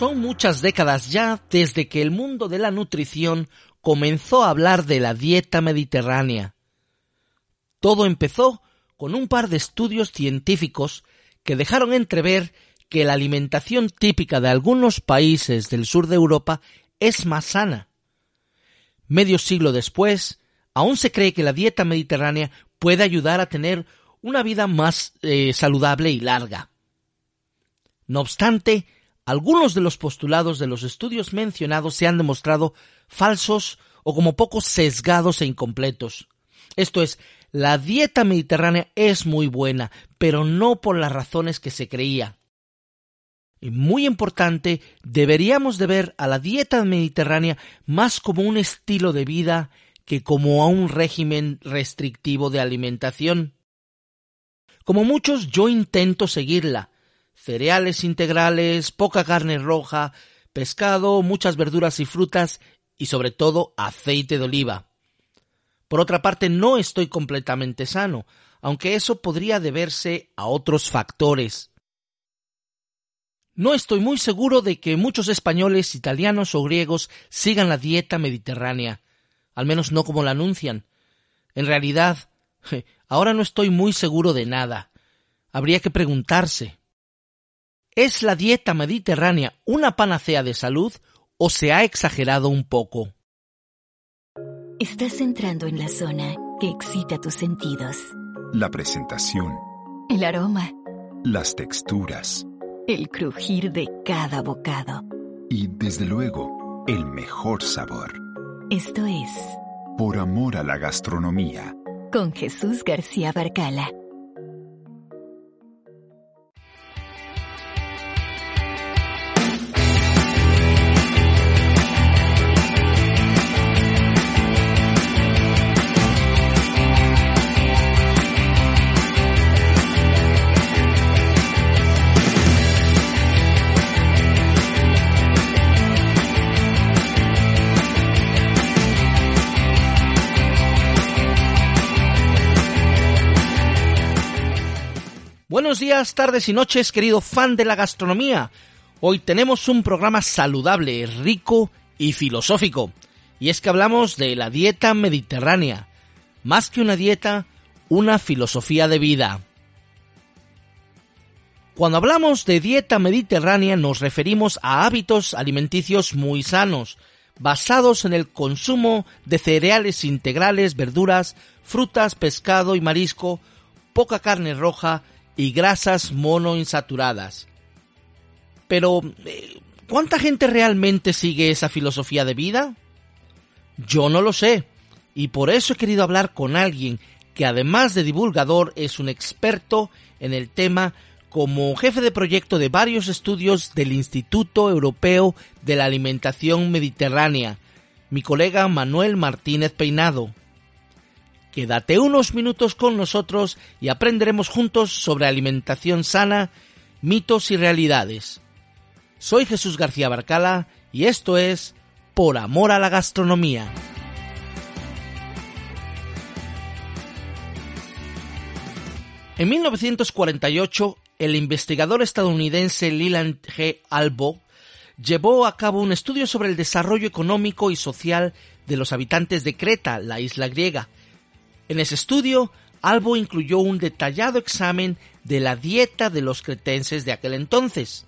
Son muchas décadas ya desde que el mundo de la nutrición comenzó a hablar de la dieta mediterránea. Todo empezó con un par de estudios científicos que dejaron entrever que la alimentación típica de algunos países del sur de Europa es más sana. Medio siglo después, aún se cree que la dieta mediterránea puede ayudar a tener una vida más eh, saludable y larga. No obstante, algunos de los postulados de los estudios mencionados se han demostrado falsos o como poco sesgados e incompletos. Esto es, la dieta mediterránea es muy buena, pero no por las razones que se creía. Y muy importante, deberíamos de ver a la dieta mediterránea más como un estilo de vida que como a un régimen restrictivo de alimentación. Como muchos, yo intento seguirla. Cereales integrales, poca carne roja, pescado, muchas verduras y frutas y sobre todo aceite de oliva. Por otra parte, no estoy completamente sano, aunque eso podría deberse a otros factores. No estoy muy seguro de que muchos españoles, italianos o griegos sigan la dieta mediterránea, al menos no como la anuncian. En realidad, ahora no estoy muy seguro de nada. Habría que preguntarse. ¿Es la dieta mediterránea una panacea de salud o se ha exagerado un poco? Estás entrando en la zona que excita tus sentidos. La presentación. El aroma. Las texturas. El crujir de cada bocado. Y desde luego, el mejor sabor. Esto es. Por amor a la gastronomía. Con Jesús García Barcala. Días, tardes y noches, querido fan de la gastronomía. Hoy tenemos un programa saludable, rico y filosófico. Y es que hablamos de la dieta mediterránea. Más que una dieta, una filosofía de vida. Cuando hablamos de dieta mediterránea nos referimos a hábitos alimenticios muy sanos, basados en el consumo de cereales integrales, verduras, frutas, pescado y marisco, poca carne roja y grasas monoinsaturadas. Pero, eh, ¿cuánta gente realmente sigue esa filosofía de vida? Yo no lo sé, y por eso he querido hablar con alguien que además de divulgador es un experto en el tema como jefe de proyecto de varios estudios del Instituto Europeo de la Alimentación Mediterránea, mi colega Manuel Martínez Peinado. Quédate unos minutos con nosotros y aprenderemos juntos sobre alimentación sana, mitos y realidades. Soy Jesús García Barcala y esto es Por Amor a la Gastronomía. En 1948, el investigador estadounidense Leland G. Albo llevó a cabo un estudio sobre el desarrollo económico y social de los habitantes de Creta, la isla griega, en ese estudio, Albo incluyó un detallado examen de la dieta de los cretenses de aquel entonces.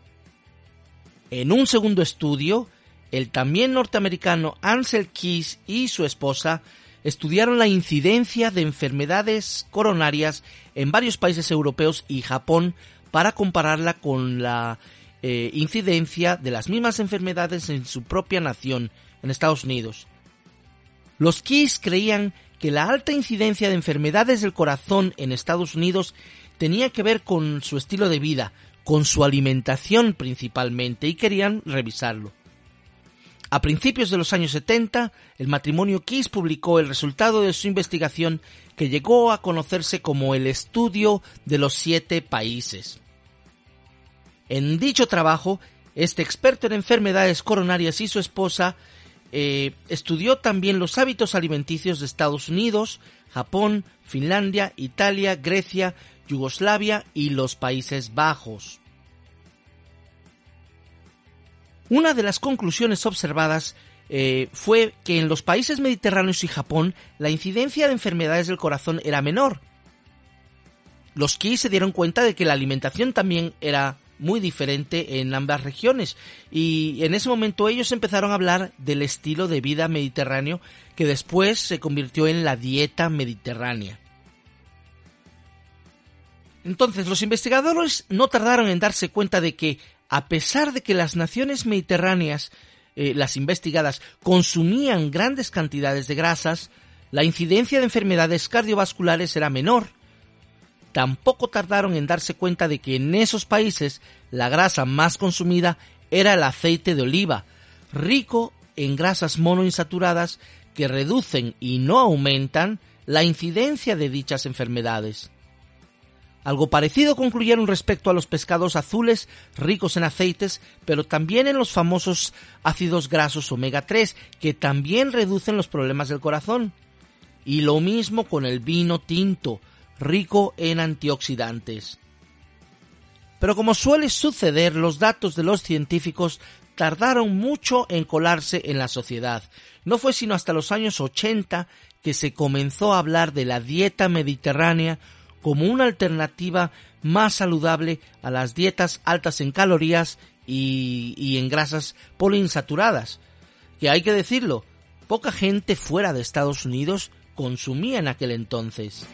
En un segundo estudio, el también norteamericano Ansel Keys y su esposa estudiaron la incidencia de enfermedades coronarias en varios países europeos y Japón para compararla con la eh, incidencia de las mismas enfermedades en su propia nación, en Estados Unidos. Los Keys creían que la alta incidencia de enfermedades del corazón en Estados Unidos tenía que ver con su estilo de vida, con su alimentación principalmente, y querían revisarlo. A principios de los años 70, el matrimonio Kiss publicó el resultado de su investigación que llegó a conocerse como el estudio de los siete países. En dicho trabajo, este experto en enfermedades coronarias y su esposa eh, estudió también los hábitos alimenticios de Estados Unidos, Japón, Finlandia, Italia, Grecia, Yugoslavia y los Países Bajos. Una de las conclusiones observadas eh, fue que en los países mediterráneos y Japón la incidencia de enfermedades del corazón era menor. Los Ki se dieron cuenta de que la alimentación también era muy diferente en ambas regiones y en ese momento ellos empezaron a hablar del estilo de vida mediterráneo que después se convirtió en la dieta mediterránea. Entonces los investigadores no tardaron en darse cuenta de que a pesar de que las naciones mediterráneas, eh, las investigadas, consumían grandes cantidades de grasas, la incidencia de enfermedades cardiovasculares era menor tampoco tardaron en darse cuenta de que en esos países la grasa más consumida era el aceite de oliva, rico en grasas monoinsaturadas que reducen y no aumentan la incidencia de dichas enfermedades. Algo parecido concluyeron respecto a los pescados azules ricos en aceites, pero también en los famosos ácidos grasos omega 3, que también reducen los problemas del corazón. Y lo mismo con el vino tinto, rico en antioxidantes. Pero como suele suceder, los datos de los científicos tardaron mucho en colarse en la sociedad. No fue sino hasta los años 80 que se comenzó a hablar de la dieta mediterránea como una alternativa más saludable a las dietas altas en calorías y, en grasas poliinsaturadas. Que hay que decirlo, poca gente fuera de Estados Unidos consumía en aquel entonces.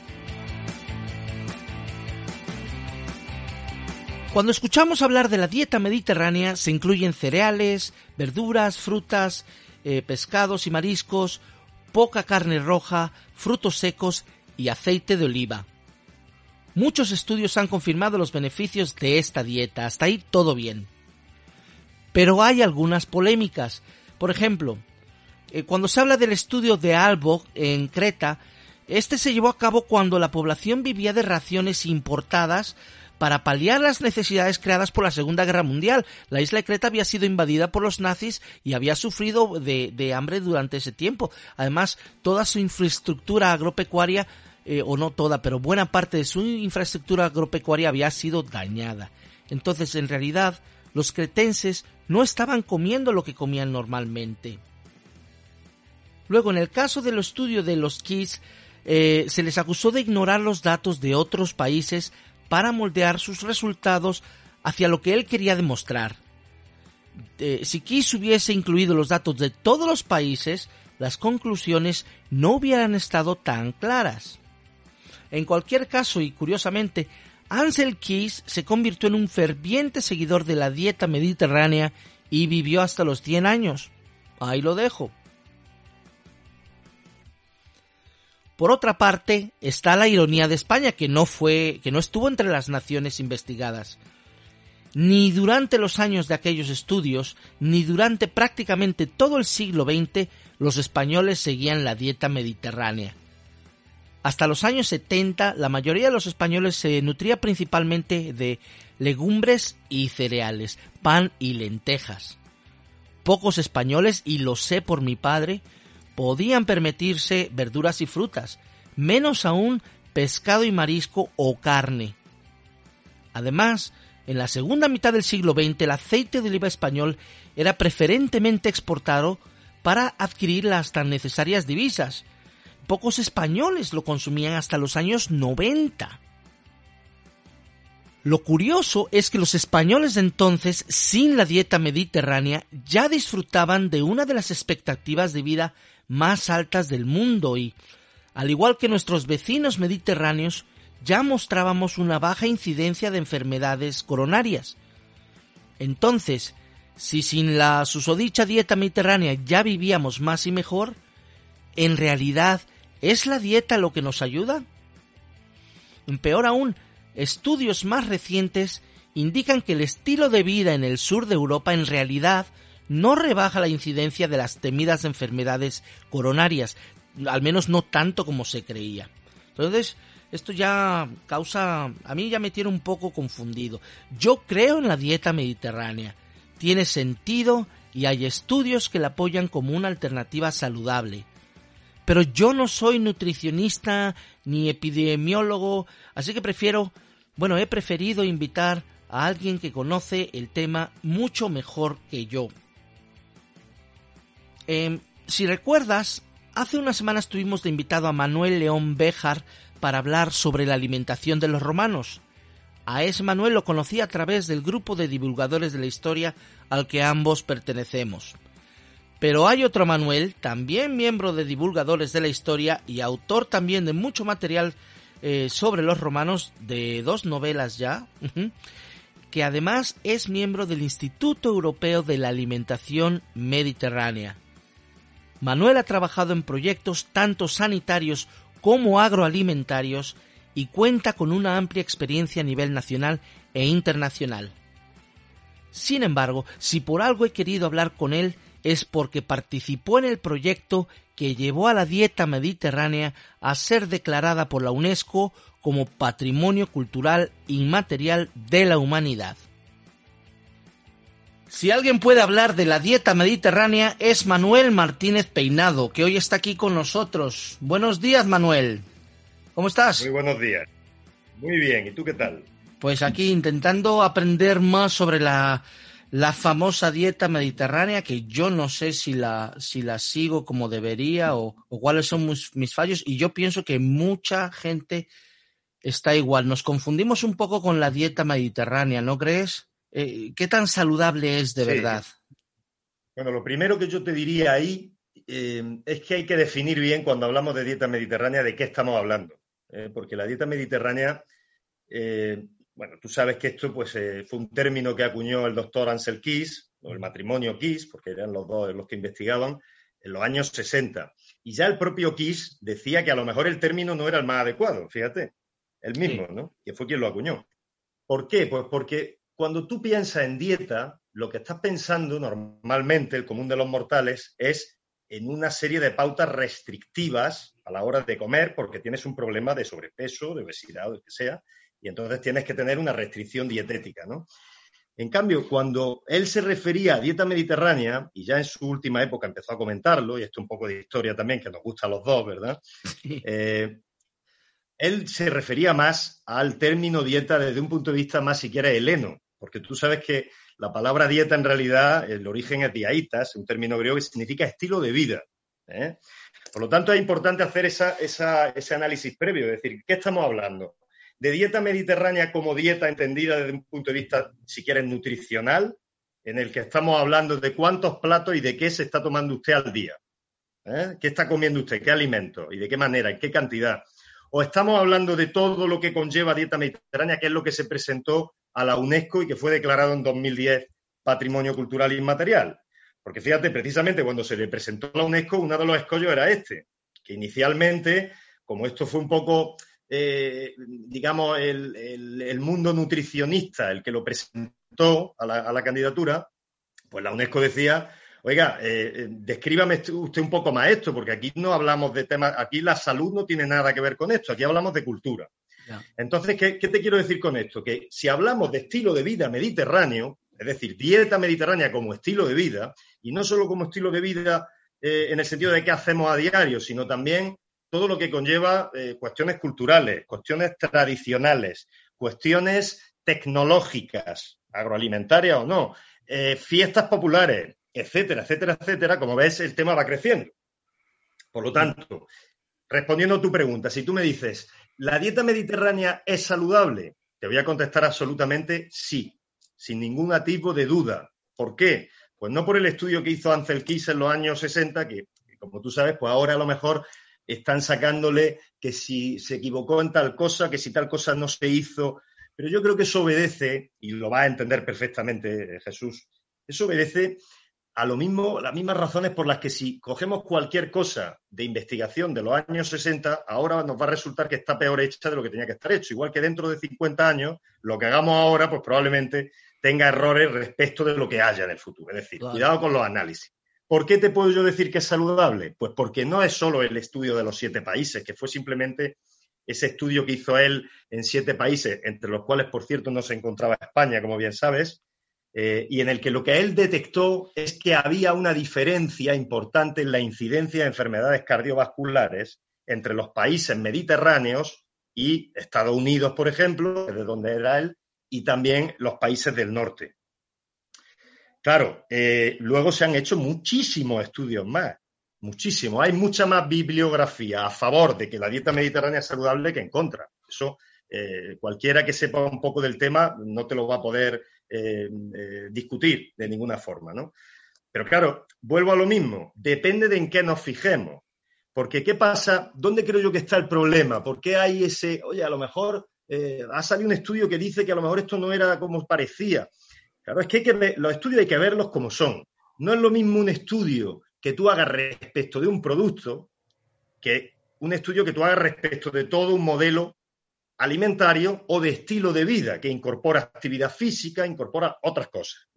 Cuando escuchamos hablar de la dieta mediterránea se incluyen cereales, verduras, frutas, eh, pescados y mariscos, poca carne roja, frutos secos y aceite de oliva. Muchos estudios han confirmado los beneficios de esta dieta, hasta ahí todo bien. Pero hay algunas polémicas. Por ejemplo, eh, cuando se habla del estudio de Albo en Creta, este se llevó a cabo cuando la población vivía de raciones importadas para paliar las necesidades creadas por la Segunda Guerra Mundial. La isla de Creta había sido invadida por los nazis y había sufrido de, hambre durante ese tiempo. Además, toda su infraestructura agropecuaria, eh, o no toda, pero buena parte de su infraestructura agropecuaria había sido dañada. Entonces, en realidad, los cretenses no estaban comiendo lo que comían normalmente. Luego, en el caso del estudio de los Kiss, eh, se les acusó de ignorar los datos de otros países para moldear sus resultados hacia lo que él quería demostrar. si Kiss hubiese incluido los datos de todos los países, las conclusiones no hubieran estado tan claras. En cualquier caso, y curiosamente, Ansel Keys se convirtió en un ferviente seguidor de la dieta mediterránea y vivió hasta los 100 años. Ahí lo dejo. Por otra parte, está la ironía de España, que no fue, que no estuvo entre las naciones investigadas. Ni durante los años de aquellos estudios, ni durante prácticamente todo el siglo XX, los españoles seguían la dieta mediterránea. Hasta los años 70, la mayoría de los españoles se nutría principalmente de legumbres y cereales, pan y lentejas. Pocos españoles, y lo sé por mi padre, podían permitirse verduras y frutas, menos aún pescado y marisco o carne. Además, en la segunda mitad del siglo XX el aceite de oliva español era preferentemente exportado para adquirir las tan necesarias divisas. Pocos españoles lo consumían hasta los años 90. Lo curioso es que los españoles de entonces, sin la dieta mediterránea, ya disfrutaban de una de las expectativas de vida más altas del mundo y, al igual que nuestros vecinos mediterráneos, ya mostrábamos una baja incidencia de enfermedades coronarias. Entonces, si sin la susodicha dieta mediterránea ya vivíamos más y mejor, ¿en realidad es la dieta lo que nos ayuda? Peor aún, estudios más recientes indican que el estilo de vida en el sur de Europa en realidad no rebaja la incidencia de las temidas enfermedades coronarias, al menos no tanto como se creía. Entonces, esto ya causa, a mí ya me tiene un poco confundido. Yo creo en la dieta mediterránea, tiene sentido y hay estudios que la apoyan como una alternativa saludable. Pero yo no soy nutricionista ni epidemiólogo, así que prefiero, bueno, he preferido invitar a alguien que conoce el tema mucho mejor que yo. Em, si recuerdas, hace unas semanas tuvimos de invitado a Manuel León Béjar para hablar sobre la alimentación de los romanos. A ese Manuel lo conocí a través del grupo de divulgadores de la historia al que ambos pertenecemos. Pero hay otro Manuel, también miembro de divulgadores de la historia y autor también de mucho material eh, sobre los romanos, de dos novelas ya, que además es miembro del Instituto Europeo de la Alimentación Mediterránea. Manuel ha trabajado en proyectos tanto sanitarios como agroalimentarios y cuenta con una amplia experiencia a nivel nacional e internacional. Sin embargo, si por algo he querido hablar con él es porque participó en el proyecto que llevó a la dieta mediterránea a ser declarada por la UNESCO como Patrimonio Cultural Inmaterial de la Humanidad. Si alguien puede hablar de la dieta mediterránea es Manuel Martínez Peinado, que hoy está aquí con nosotros. Buenos días, Manuel. ¿Cómo estás? Muy buenos días. Muy bien, ¿y tú qué tal? Pues aquí intentando aprender más sobre la la famosa dieta mediterránea que yo no sé si la, si la sigo como debería o, cuáles son mis, fallos y yo pienso que mucha gente está igual. Nos confundimos un poco con la dieta mediterránea, ¿no crees? Eh, ¿Qué tan saludable es de verdad? Bueno, lo primero que yo te diría ahí eh, es que hay que definir bien cuando hablamos de dieta mediterránea de qué estamos hablando. ¿eh? porque la dieta mediterránea bueno, tú sabes que esto pues, fue un término que acuñó el doctor Ansel Keys, o el matrimonio Keys, porque eran los dos los que investigaban, en los años 60. Y ya el propio Keys decía que a lo mejor el término no era el más adecuado, fíjate, el mismo, ¿no? Que fue quien lo acuñó. ¿Por qué? Pues porque cuando tú piensas en dieta, lo que estás pensando normalmente, el común de los mortales, es en una serie de pautas restrictivas a la hora de comer porque tienes un problema de sobrepeso, de obesidad o lo que sea, y entonces tienes que tener una restricción dietética, ¿no? En cambio, cuando él se refería a dieta mediterránea, y ya en su última época empezó a comentarlo, y esto es un poco de historia también, que nos gusta a los dos, ¿verdad? Eh, él se refería más al término dieta desde un punto de vista más siquiera heleno, porque tú sabes que la palabra dieta en realidad, el origen es diaitas, un término griego que significa estilo de vida. ¿eh? Por lo tanto, es importante hacer ese análisis previo, es decir, ¿qué estamos hablando? de dieta mediterránea como dieta entendida desde un punto de vista, si quieres, nutricional, en el que estamos hablando de cuántos platos y de qué se está tomando usted al día. ¿eh? ¿Qué está comiendo usted? ¿Qué alimento? ¿Y de qué manera? ¿En qué cantidad? ¿O estamos hablando de todo lo que conlleva dieta mediterránea, que es lo que se presentó a la UNESCO y que fue declarado en 2010 Patrimonio Cultural Inmaterial? Porque fíjate, precisamente cuando se le presentó a la UNESCO, uno de los escollos era este, que inicialmente, como esto fue un poco eh, digamos, el, mundo nutricionista, el que lo presentó a la, candidatura, pues la UNESCO decía, oiga, eh, eh, descríbame usted un poco más esto, porque aquí no hablamos de temas, aquí la salud no tiene nada que ver con esto, aquí hablamos de cultura. Entonces, ¿qué, te quiero decir con esto? Que si hablamos de estilo de vida mediterráneo, es decir, dieta mediterránea como estilo de vida, y no solo como estilo de vida en el sentido de qué hacemos a diario, sino también todo lo que conlleva eh, cuestiones culturales, cuestiones tradicionales, cuestiones tecnológicas, agroalimentarias o no, eh, fiestas populares, etcétera, etcétera, etcétera, como ves, el tema va creciendo. Por lo tanto, respondiendo a tu pregunta, si tú me dices, ¿la dieta mediterránea es saludable? Te voy a contestar absolutamente sí, sin ningún tipo de duda. ¿Por qué? Pues no por el estudio que hizo Ansel Keys en los años 60, que, como tú sabes, pues ahora a lo mejor están sacándole que si se equivocó en tal cosa, que si tal cosa no se hizo. Pero yo creo que eso obedece, y lo va a entender perfectamente eh, Jesús, eso obedece a lo mismo, las mismas razones por las que si cogemos cualquier cosa de investigación de los años 60, ahora nos va a resultar que está peor hecha de lo que tenía que estar hecho. Igual que dentro de 50 años, lo que hagamos ahora, pues probablemente tenga errores respecto de lo que haya en el futuro. Es decir, cuidado con los análisis. ¿Por qué te puedo yo decir que es saludable? Pues porque no es solo el estudio de los siete países, que fue simplemente ese estudio que hizo él en siete países, entre los cuales, por cierto, no se encontraba España, como bien sabes, eh, y en el que lo que él detectó es que había una diferencia importante en la incidencia de enfermedades cardiovasculares entre los países mediterráneos y Estados Unidos, por ejemplo, desde donde era él, y también los países del norte. Claro, eh, luego se han hecho muchísimos estudios más, muchísimos. Hay mucha más bibliografía a favor de que la dieta mediterránea es saludable que en contra. Eso eh, cualquiera que sepa un poco del tema no te lo va a poder eh, discutir de ninguna forma, ¿no? Pero claro, vuelvo a lo mismo, depende de en qué nos fijemos. Porque, ¿qué pasa? ¿Dónde creo yo que está el problema? ¿Por qué hay ese, oye, a lo mejor ha salido un estudio que dice que a lo mejor esto no era como parecía? Claro, es que, hay que los estudios hay que verlos como son. No es lo mismo un estudio que tú hagas respecto de un producto que un estudio que tú hagas respecto de todo un modelo alimentario o de estilo de vida que incorpora actividad física, incorpora otras cosas.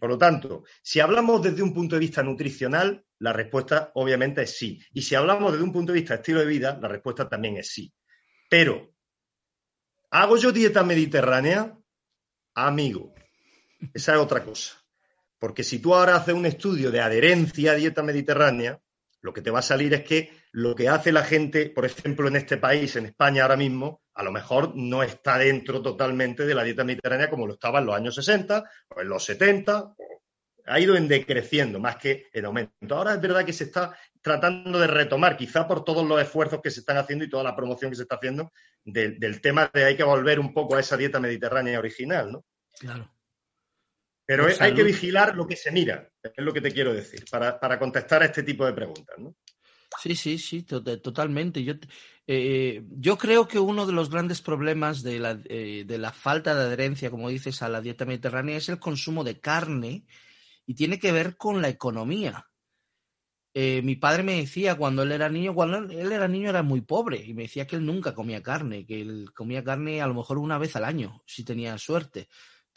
Por lo tanto, si hablamos desde un punto de vista nutricional, la respuesta obviamente es sí. Y si hablamos desde un punto de vista estilo de vida, la respuesta también es sí. Pero, ¿hago yo dieta mediterránea? Amigo, esa es otra cosa. Porque si tú ahora haces un estudio de adherencia a dieta mediterránea, lo que te va a salir es que lo que hace la gente, por ejemplo, en este país, en España ahora mismo, a lo mejor no está dentro totalmente de la dieta mediterránea como lo estaba en los años 60 o en los 70. Ha ido en decreciendo más que en aumento. Ahora es verdad que se está tratando de retomar, quizá por todos los esfuerzos que se están haciendo y toda la promoción que se está haciendo del tema de hay que volver un poco a esa dieta mediterránea original, ¿no? Claro. Pero hay que vigilar lo que se mira, es lo que te quiero decir, para, contestar a este tipo de preguntas. ¿no? Sí, sí, sí, totalmente. Yo, eh, yo creo que uno de los grandes problemas de la, eh, de la falta de adherencia, como dices, a la dieta mediterránea es el consumo de carne y tiene que ver con la economía. Eh, mi padre me decía cuando él era niño, cuando él era niño era muy pobre y me decía que él nunca comía carne, que él comía carne a lo mejor una vez al año, si tenía suerte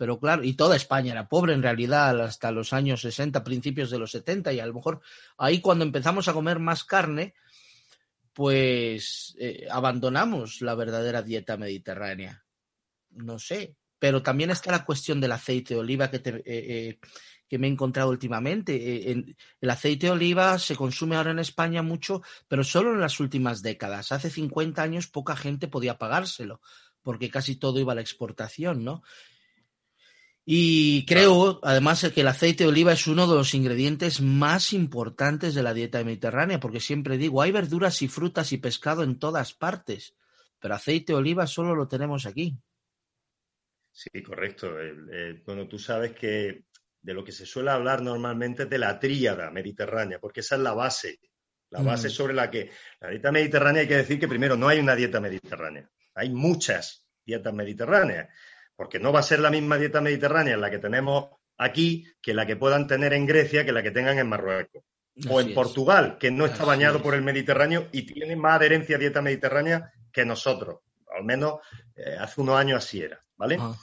pero claro, y toda España era pobre en realidad hasta los años 60, principios de los 70, y a lo mejor ahí cuando empezamos a comer más carne, pues eh, abandonamos la verdadera dieta mediterránea. No sé, pero también está la cuestión del aceite de oliva que, eh, eh, que me he encontrado últimamente. el aceite de oliva se consume ahora en España mucho, pero solo en las últimas décadas. Hace 50 años poca gente podía pagárselo, porque casi todo iba a la exportación, ¿no? Y creo, además, que el aceite de oliva es uno de los ingredientes más importantes de la dieta mediterránea, porque siempre digo, hay verduras y frutas y pescado en todas partes, pero aceite de oliva solo lo tenemos aquí. Sí, correcto. bueno, tú sabes que de lo que se suele hablar normalmente es de la tríada mediterránea, porque esa es la base, la base mm. sobre la que la dieta mediterránea hay que decir que primero no hay una dieta mediterránea, hay muchas dietas mediterráneas porque no va a ser la misma dieta mediterránea la que tenemos aquí que la que puedan tener en Grecia que la que tengan en Marruecos. o en Portugal, que no está bañado por el Mediterráneo y tiene más adherencia a dieta mediterránea que nosotros. Al menos eh, hace unos años así era, ¿vale? Ah.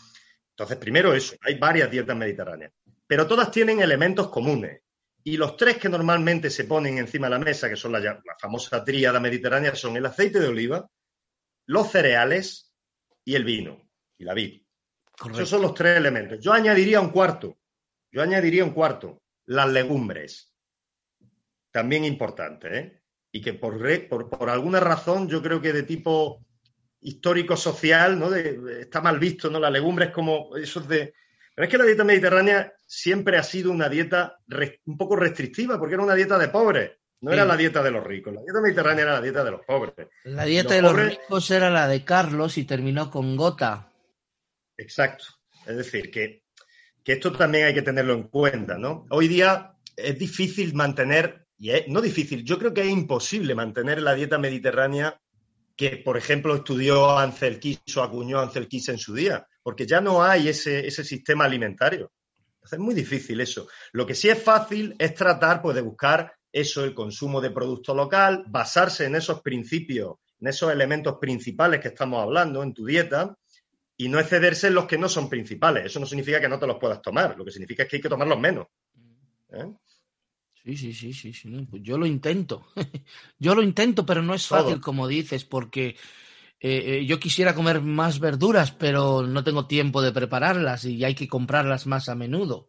Entonces, primero eso, hay varias dietas mediterráneas, pero todas tienen elementos comunes. Y los tres que normalmente se ponen encima de la mesa, que son la, la famosa tríada mediterránea, son el aceite de oliva, los cereales y el vino y la vid. Esos son los tres elementos. Yo añadiría un cuarto. Yo añadiría un cuarto. Las legumbres. También importante, ¿eh? Y que por, por, alguna razón, yo creo que de tipo histórico-social, ¿no? está mal visto, ¿no? Las legumbres como esos de... Pero es que la dieta mediterránea siempre ha sido una dieta un poco restrictiva, porque era una dieta de pobres. No era la dieta de los ricos. La dieta mediterránea era la dieta de los pobres. La dieta de los ricos era la de Carlos y terminó con Gota. Exacto. Es decir, que, esto también hay que tenerlo en cuenta, ¿no? Hoy día es difícil mantener, y es, no difícil, yo creo que es imposible mantener la dieta mediterránea que, por ejemplo, estudió Ansel Keys o acuñó Ansel Keys en su día, porque ya no hay ese, ese sistema alimentario. es muy difícil eso. Lo que sí es fácil es tratar pues, de buscar eso, el consumo de producto local, basarse en esos principios, en esos elementos principales que estamos hablando en tu dieta, y no excederse en los que no son principales. Eso no significa que no te los puedas tomar, lo que significa es que hay que tomarlos menos. ¿eh? Sí, sí, sí, sí, sí. Pues yo lo intento. yo lo intento, pero no es fácil, como dices, porque eh, eh, yo quisiera comer más verduras, pero no tengo tiempo de prepararlas y hay que comprarlas más a menudo.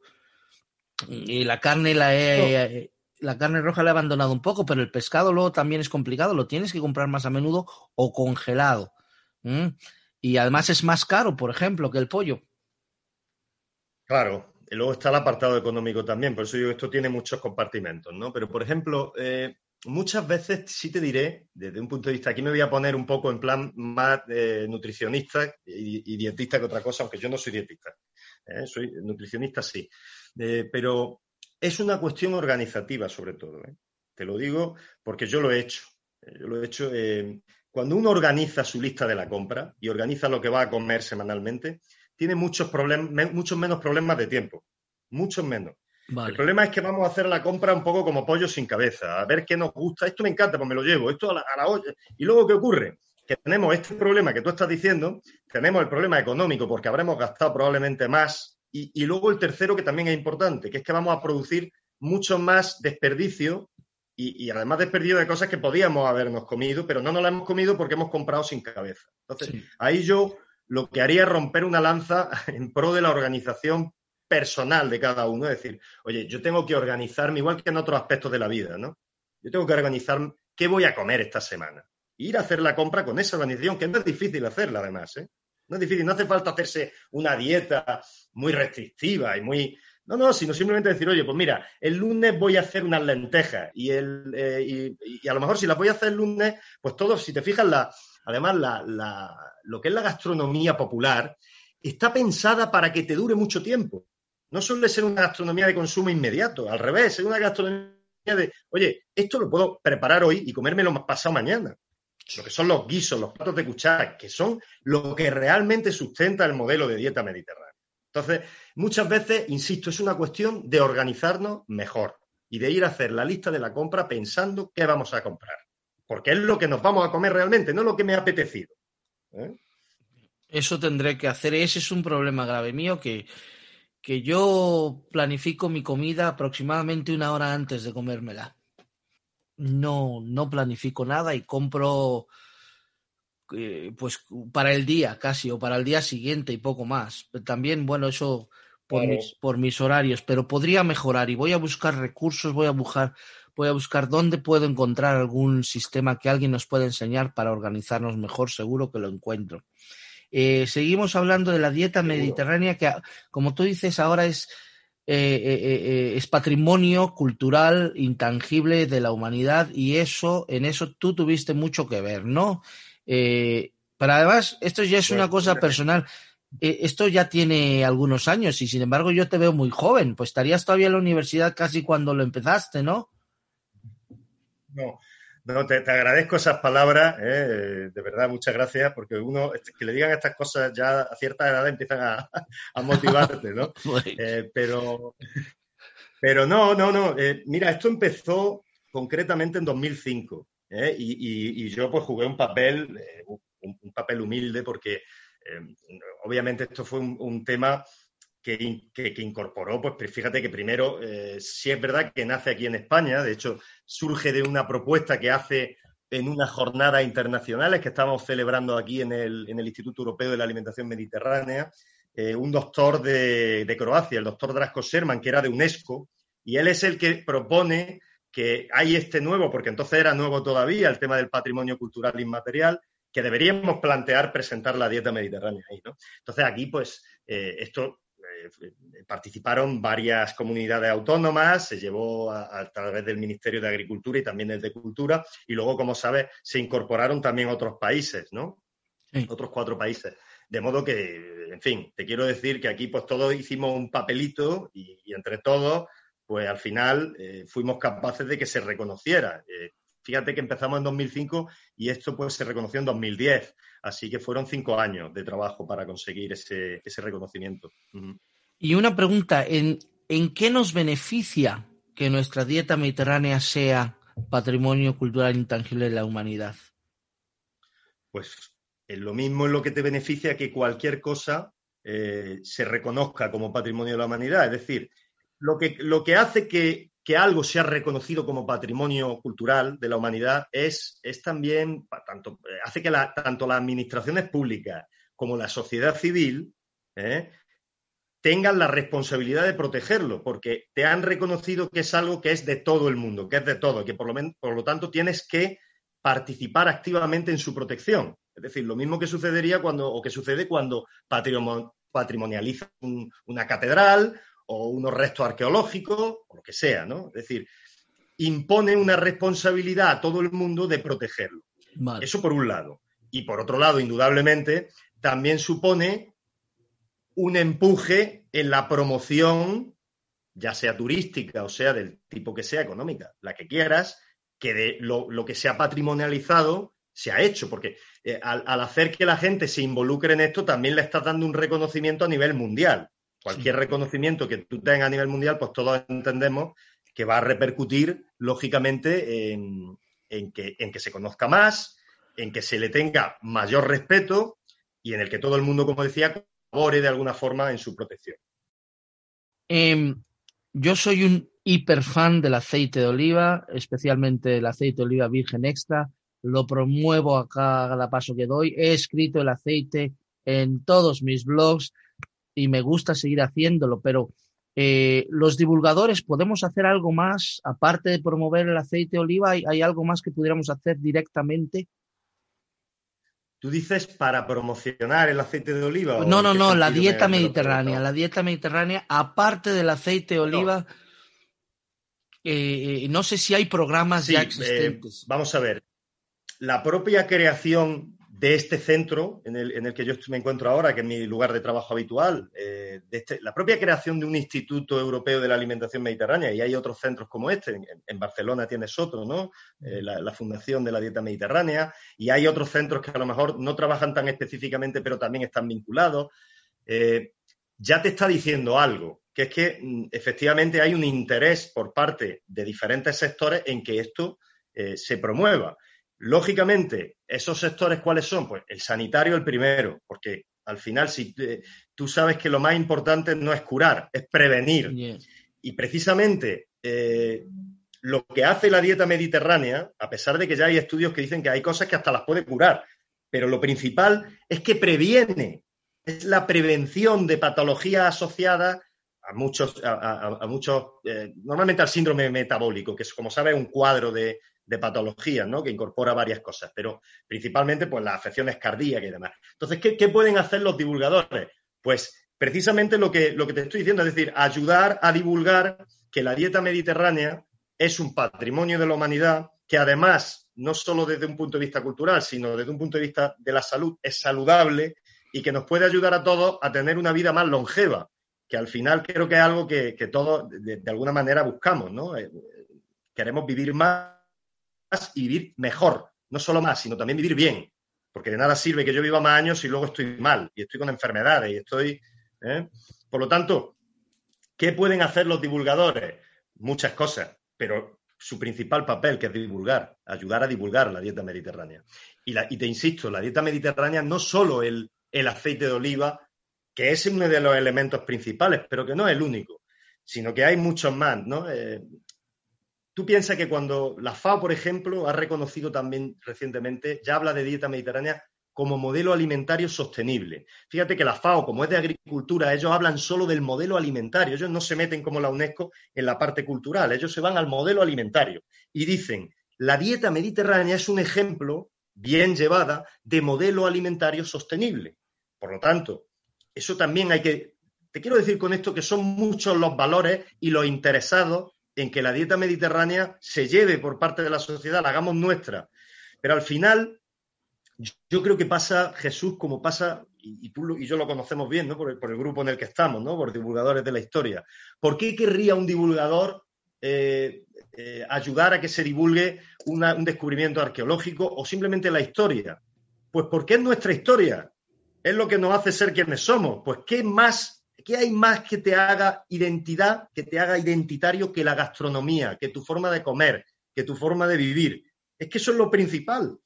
Y la carne la he, la carne roja la he abandonado un poco, pero el pescado luego también es complicado, lo tienes que comprar más a menudo o congelado. Y además es más caro, por ejemplo, que el pollo. Claro, y luego está el apartado económico también, por eso digo, esto tiene muchos compartimentos, ¿no? Pero, por ejemplo, eh, muchas veces sí te diré, desde un punto de vista, aquí me voy a poner un poco en plan más eh, nutricionista y, dietista que otra cosa, aunque yo no soy dietista, ¿eh? soy nutricionista sí, pero es una cuestión organizativa sobre todo. Te lo digo porque yo lo he hecho. Yo lo he hecho. Cuando uno organiza su lista de la compra y organiza lo que va a comer semanalmente, tiene muchos, problemas, muchos menos problemas de tiempo. Muchos menos. El problema es que vamos a hacer la compra un poco como pollo sin cabeza, a ver qué nos gusta. Esto me encanta, pues me lo llevo. Esto a la, olla. Y luego, ¿qué ocurre? Que tenemos este problema que tú estás diciendo, tenemos el problema económico porque habremos gastado probablemente más. Y, y luego el tercero, que también es importante, que es que vamos a producir mucho más desperdicio y, además desperdicio de cosas que podíamos habernos comido, pero no nos las hemos comido porque hemos comprado sin cabeza. Entonces, ahí yo lo que haría es romper una lanza en pro de la organización personal de cada uno. Es decir, oye, yo tengo que organizarme igual que en otros aspectos de la vida, ¿no? Yo tengo que organizar qué voy a comer esta semana. Ir a hacer la compra con esa organización, que no es difícil hacerla además, ¿eh? No es difícil, no hace falta hacerse una dieta muy restrictiva y muy... No, no, sino simplemente decir, oye, pues mira, el lunes voy a hacer unas lentejas y, el, eh, y, a lo mejor si las voy a hacer el lunes, pues todos, si te fijas, la, además la, lo que es la gastronomía popular está pensada para que te dure mucho tiempo. No suele ser una gastronomía de consumo inmediato, al revés, es una gastronomía de, oye, esto lo puedo preparar hoy y comérmelo pasado mañana. Lo que son los guisos, los platos de cuchara, que son lo que realmente sustenta el modelo de dieta mediterránea. Entonces, muchas veces, insisto, es una cuestión de organizarnos mejor y de ir a hacer la lista de la compra pensando qué vamos a comprar. Porque es lo que nos vamos a comer realmente, no lo que me ha apetecido. ¿eh? Eso tendré que hacer. Ese es un problema grave mío que, que yo planifico mi comida aproximadamente una hora antes de comérmela. No, no planifico nada y compro eh, pues para el día casi o para el día siguiente y poco más. También, bueno, eso por, mis, por mis horarios, pero podría mejorar y voy a buscar recursos, voy a buscar, voy a buscar dónde puedo encontrar algún sistema que alguien nos pueda enseñar para organizarnos mejor, seguro que lo encuentro. Eh, seguimos hablando de la dieta mediterránea que, como tú dices, ahora es, eh, eh, es patrimonio cultural intangible de la humanidad y eso, en eso tú tuviste mucho que ver, ¿no? pero además, esto ya es una cosa personal. Esto ya tiene algunos años y sin embargo yo te veo muy joven, pues estarías todavía en la universidad casi cuando lo empezaste, ¿no? No, no, te, agradezco esas palabras, eh, de verdad, muchas gracias, porque uno, que le digan estas cosas ya a cierta edad empiezan a, motivarte, ¿no? Eh, pero, pero no, no, no. Eh, mira, esto empezó concretamente en 2005 y, y, yo pues jugué un papel, un, papel humilde, porque obviamente esto fue un tema que, incorporó, pues fíjate que primero, eh, sí es verdad que nace aquí en España, de hecho, surge de una propuesta que hace en unas jornadas internacionales que estamos celebrando aquí en el, Instituto Europeo de la Alimentación Mediterránea, eh, un doctor de, Croacia, el doctor Drasko Sherman, que era de UNESCO, y él es el que propone que hay este nuevo, porque entonces era nuevo todavía, el tema del patrimonio cultural inmaterial, que deberíamos plantear presentar la dieta mediterránea ahí, ¿no? Entonces aquí, pues, eh, esto eh, participaron varias comunidades autónomas, se llevó a, través del Ministerio de Agricultura y también el de Cultura, y luego, como sabes, se incorporaron también otros países, ¿no? Otros cuatro países. De modo que, en fin, te quiero decir que aquí pues todos hicimos un papelito y, entre todos, pues al final eh, fuimos capaces de que se reconociera. Fíjate que empezamos en 2005 y esto pues se reconoció en 2010. Así que fueron cinco años de trabajo para conseguir ese, reconocimiento. Y una pregunta, ¿en, ¿en qué nos beneficia que nuestra dieta mediterránea sea patrimonio cultural intangible de la humanidad? Pues es lo mismo en lo que te beneficia que cualquier cosa eh, se reconozca como patrimonio de la humanidad. Es decir, lo que, lo que hace que, que algo sea reconocido como patrimonio cultural de la humanidad es, es también, tanto, eh, hace que tanto las administraciones públicas como la sociedad civil eh, tengan la responsabilidad de protegerlo, porque te han reconocido que es algo que es de todo el mundo, que es de todo, que por lo, por lo tanto tienes que participar activamente en su protección. Es decir, lo mismo que sucedería cuando, o que sucede cuando patrimonializa una catedral o unos restos arqueológicos, o lo que sea, ¿no? Es decir, impone una responsabilidad a todo el mundo de protegerlo. Vale. Eso por un lado. Y por otro lado, indudablemente, también supone un empuje en la promoción, ya sea turística o sea del tipo que sea, económica, la que quieras, que de lo, lo que se ha patrimonializado se ha hecho, porque eh, al, al, hacer que la gente se involucre en esto, también le estás dando un reconocimiento a nivel mundial. Cualquier reconocimiento que tú tengas a nivel mundial, pues todos entendemos que va a repercutir, lógicamente, en, en, que, en que se conozca más, en que se le tenga mayor respeto y en el que todo el mundo, como decía, colabore de alguna forma en su protección. Eh, yo soy un hiper fan del aceite de oliva, especialmente el aceite de oliva virgen extra. Lo promuevo a cada paso que doy. He escrito el aceite en todos mis blogs y me gusta seguir haciéndolo, pero eh, los divulgadores podemos hacer algo más, aparte de promover el aceite de oliva, ¿hay, hay algo más que pudiéramos hacer directamente? Tú dices para promocionar el aceite de oliva. No, no, no, la dieta mediterránea. La dieta mediterránea, aparte del aceite de oliva, no, eh, no sé si hay programas sí, ya existentes. Eh, vamos a ver. La propia creación de este centro en el, en el, que yo me encuentro ahora, que es mi lugar de trabajo habitual, eh, este, la propia creación de un Instituto Europeo de la Alimentación Mediterránea, y hay otros centros como este, en, Barcelona tienes otro, ¿no? Eh, la, Fundación de la Dieta Mediterránea, y hay otros centros que a lo mejor no trabajan tan específicamente, pero también están vinculados. Eh, ya te está diciendo algo, que es que mm, efectivamente hay un interés por parte de diferentes sectores en que esto se promueva. Lógicamente, esos sectores, ¿cuáles son? Pues el sanitario el primero, porque al final, si eh, tú sabes que lo más importante no es curar, es prevenir. Yeah. Y precisamente eh, lo que hace la dieta mediterránea, a pesar de que ya hay estudios que dicen que hay cosas que hasta las puede curar, pero lo principal es que previene, es la prevención de patologías asociadas a muchos, a, a, a muchos eh, normalmente al síndrome metabólico, que es, como sabes, un cuadro de, de patologías, ¿no? Que incorpora varias cosas, pero principalmente pues las afecciones cardíacas y demás. Entonces, ¿qué, ¿qué, pueden hacer los divulgadores? Pues precisamente lo que, lo que te estoy diciendo, es decir, ayudar a divulgar que la dieta mediterránea es un patrimonio de la humanidad que además, no solo desde un punto de vista cultural, sino desde un punto de vista de la salud, es saludable y que nos puede ayudar a todos a tener una vida más longeva, que al final creo que es algo que, que todos de, alguna manera buscamos, ¿no? Eh, queremos vivir más y vivir mejor, no solo más, sino también vivir bien, porque de nada sirve que yo viva más años y luego estoy mal, y estoy con enfermedades, y estoy... ¿eh? Por lo tanto, ¿qué pueden hacer los divulgadores? Muchas cosas, pero su principal papel, que es divulgar, ayudar a divulgar la dieta mediterránea. Y, la, y te insisto, la dieta mediterránea no solo el, el aceite de oliva, que es uno de los elementos principales, pero que no es el único, sino que hay muchos más, ¿no? Eh, Tú piensas que cuando la FAO, por ejemplo, ha reconocido también recientemente, ya habla de dieta mediterránea como modelo alimentario sostenible. Fíjate que la FAO, como es de agricultura, ellos hablan solo del modelo alimentario, ellos no se meten como la UNESCO en la parte cultural, ellos se van al modelo alimentario y dicen, la dieta mediterránea es un ejemplo bien llevada de modelo alimentario sostenible. Por lo tanto, eso también hay que, te quiero decir con esto que son muchos los valores y los interesados en que la dieta mediterránea se lleve por parte de la sociedad, la hagamos nuestra. Pero al final, yo creo que pasa, Jesús, como pasa, y, tú y yo lo conocemos bien, ¿no? Por el, grupo en el que estamos, ¿no? Por divulgadores de la historia. ¿Por qué querría un divulgador eh, eh, ayudar a que se divulgue un descubrimiento arqueológico o simplemente la historia? Pues porque es nuestra historia. Es lo que nos hace ser quienes somos. Pues, ¿qué más ¿Qué hay más que te haga identidad, que te haga identitario que la gastronomía, que tu forma de comer, que tu forma de vivir? Es que eso es lo principal.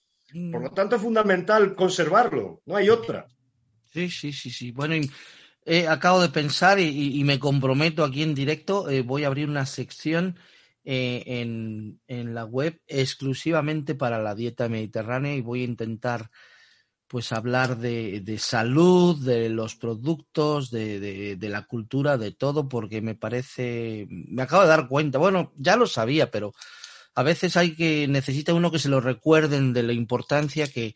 Por lo tanto, es fundamental conservarlo, no hay otra. Sí, sí, sí, sí. Bueno, eh, acabo de pensar y, y, me comprometo aquí en directo, eh, voy a abrir una sección eh, en, en, la web exclusivamente para la dieta mediterránea y voy a intentar pues hablar de, de, salud, de los productos, de, de, de, la cultura, de todo, porque me parece, me acabo de dar cuenta, bueno, ya lo sabía, pero a veces hay que, necesita uno que se lo recuerden de la importancia que,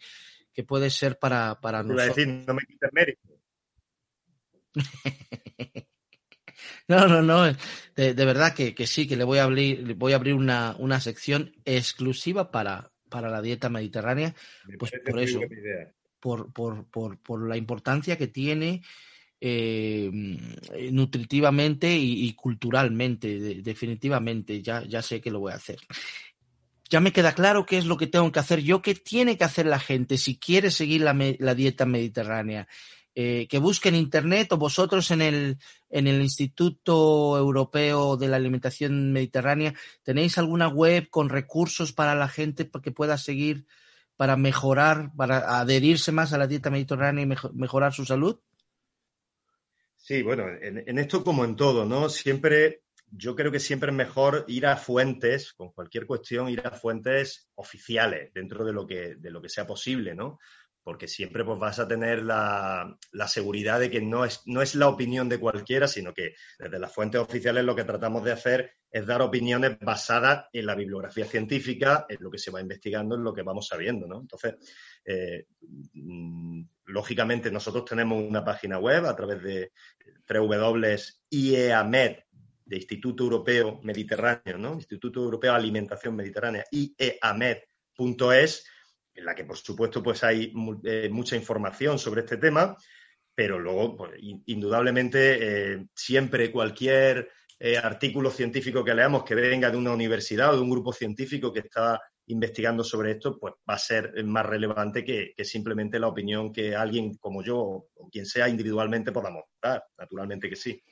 que puede ser para, para nosotros. Decir, no me quites mérito. No, no, no. De, verdad que, sí, que le voy a abrir, voy a abrir una, una sección exclusiva para, para la dieta mediterránea. pues por eso, por, por, por, por, la importancia que tiene eh, nutritivamente y, culturalmente, definitivamente. Ya, ya sé que lo voy a hacer. Ya me queda claro qué es lo que tengo que hacer yo, qué tiene que hacer la gente si quiere seguir la, la dieta mediterránea eh, que busquen internet o vosotros en el, en el Instituto Europeo de la Alimentación Mediterránea, ¿tenéis alguna web con recursos para la gente para que pueda seguir, para mejorar, para adherirse más a la dieta mediterránea y mejorar su salud? Sí, bueno, en, esto como en todo, ¿no? Siempre, yo creo que siempre es mejor ir a fuentes, con cualquier cuestión, ir a fuentes oficiales dentro de lo que, de lo que sea posible, ¿no? Porque siempre pues, vas a tener la, seguridad de que no es, no es la opinión de cualquiera, sino que desde las fuentes oficiales lo que tratamos de hacer es dar opiniones basadas en la bibliografía científica, en lo que se va investigando, en lo que vamos sabiendo. ¿no? Entonces, eh, mm, lógicamente, nosotros tenemos una página web a través de www.ieamed, de Instituto Europeo Mediterráneo, ¿no? Instituto Europeo de Alimentación Mediterránea, ieamed.es, en la que por supuesto pues hay eh, mucha información sobre este tema, pero luego pues, indudablemente eh, siempre cualquier eh, artículo científico que leamos que venga de una universidad o de un grupo científico que está investigando sobre esto, pues va a ser más relevante que, simplemente la opinión que alguien como yo o quien sea individualmente podamos dar. Naturalmente que sí.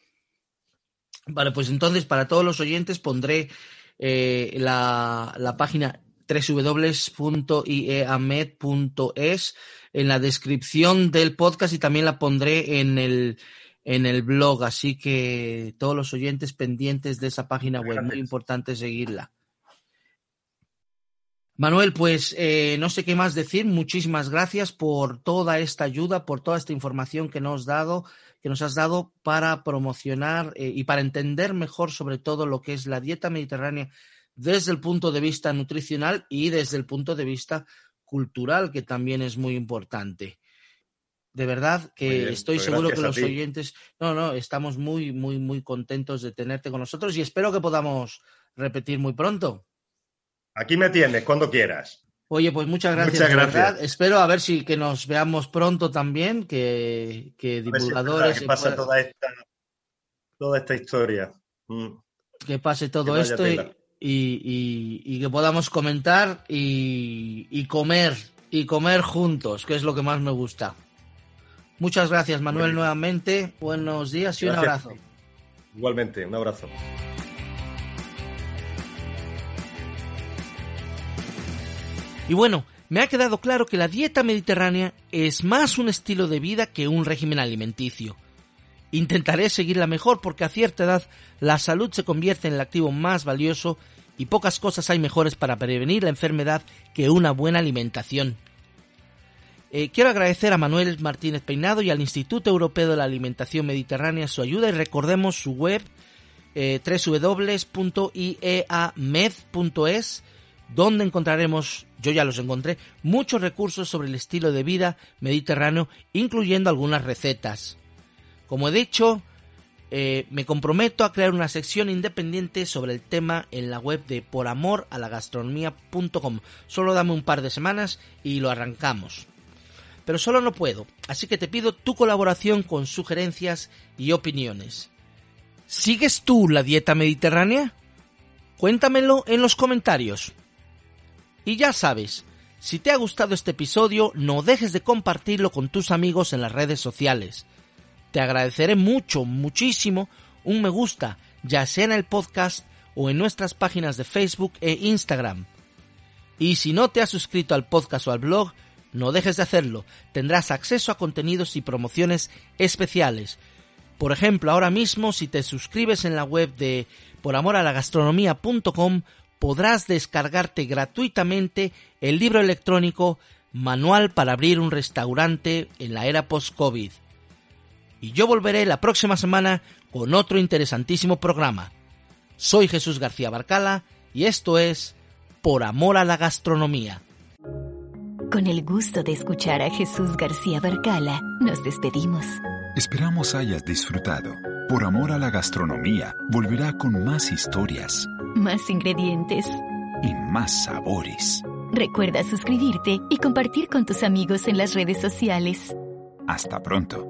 Vale, pues entonces para todos los oyentes pondré la, la, página www.ieamed.es en la descripción del podcast y también la pondré en el, en el blog. Así que todos los oyentes pendientes de esa página web, muy importante seguirla. Manuel, pues eh, no sé qué más decir. Muchísimas gracias por toda esta ayuda, por toda esta información que nos has dado, que nos has dado para promocionar eh, y para entender mejor sobre todo lo que es la dieta mediterránea desde el punto de vista nutricional y desde el punto de vista cultural, que también es muy importante. De verdad que estoy pues seguro que los oyentes, no, no, estamos muy, muy, muy contentos de tenerte con nosotros y espero que podamos repetir muy pronto. Aquí me tienes, cuando quieras. Oye, pues muchas gracias. Muchas gracias. Espero a ver si que nos veamos pronto también, que, que divulgadores. que pase toda, esta, toda esta historia. Mm. Que pase todo esto y, y, que podamos comentar y, comer y comer juntos, que es lo que más me gusta. Muchas gracias, Manuel, nuevamente. Buenos días y un abrazo. Igualmente, un abrazo. Y bueno, me ha quedado claro que la dieta mediterránea es más un estilo de vida que un régimen alimenticio. Intentaré seguirla mejor porque a cierta edad la salud se convierte en el activo más valioso y pocas cosas hay mejores para prevenir la enfermedad que una buena alimentación. Eh, quiero agradecer a Manuel Martínez Peinado y al Instituto Europeo de la Alimentación Mediterránea su ayuda y recordemos su web eh, www.ieamed.es donde encontraremos, yo ya los encontré, muchos recursos sobre el estilo de vida mediterráneo, incluyendo algunas recetas. Como he dicho, eh, me comprometo a crear una sección independiente sobre el tema en la web de poramoralagastronomía.com. Solo dame un par de semanas y lo arrancamos. Pero solo no puedo, así que te pido tu colaboración con sugerencias y opiniones. ¿Sigues tú la dieta mediterránea? Cuéntamelo en los comentarios. Y ya sabes, si te ha gustado este episodio, no dejes de compartirlo con tus amigos en las redes sociales te agradeceré mucho, muchísimo un me gusta, ya sea en el podcast o en nuestras páginas de Facebook e Instagram. Y si no te has suscrito al podcast o al blog, no dejes de hacerlo. Tendrás acceso a contenidos y promociones especiales. Por ejemplo, ahora mismo si te suscribes en la web de poramoralagastronomía.com podrás descargarte gratuitamente el libro electrónico Manual para abrir un restaurante en la era post-COVID y yo volveré la próxima semana con otro interesantísimo programa. Soy Jesús García Barcala y esto es Por Amor a la Gastronomía. Con el gusto de escuchar a Jesús García Barcala, nos despedimos. Esperamos hayas disfrutado. Por amor a la gastronomía, volverá con más historias Más ingredientes. y más sabores. Recuerda suscribirte y compartir con tus amigos en las redes sociales. Hasta pronto.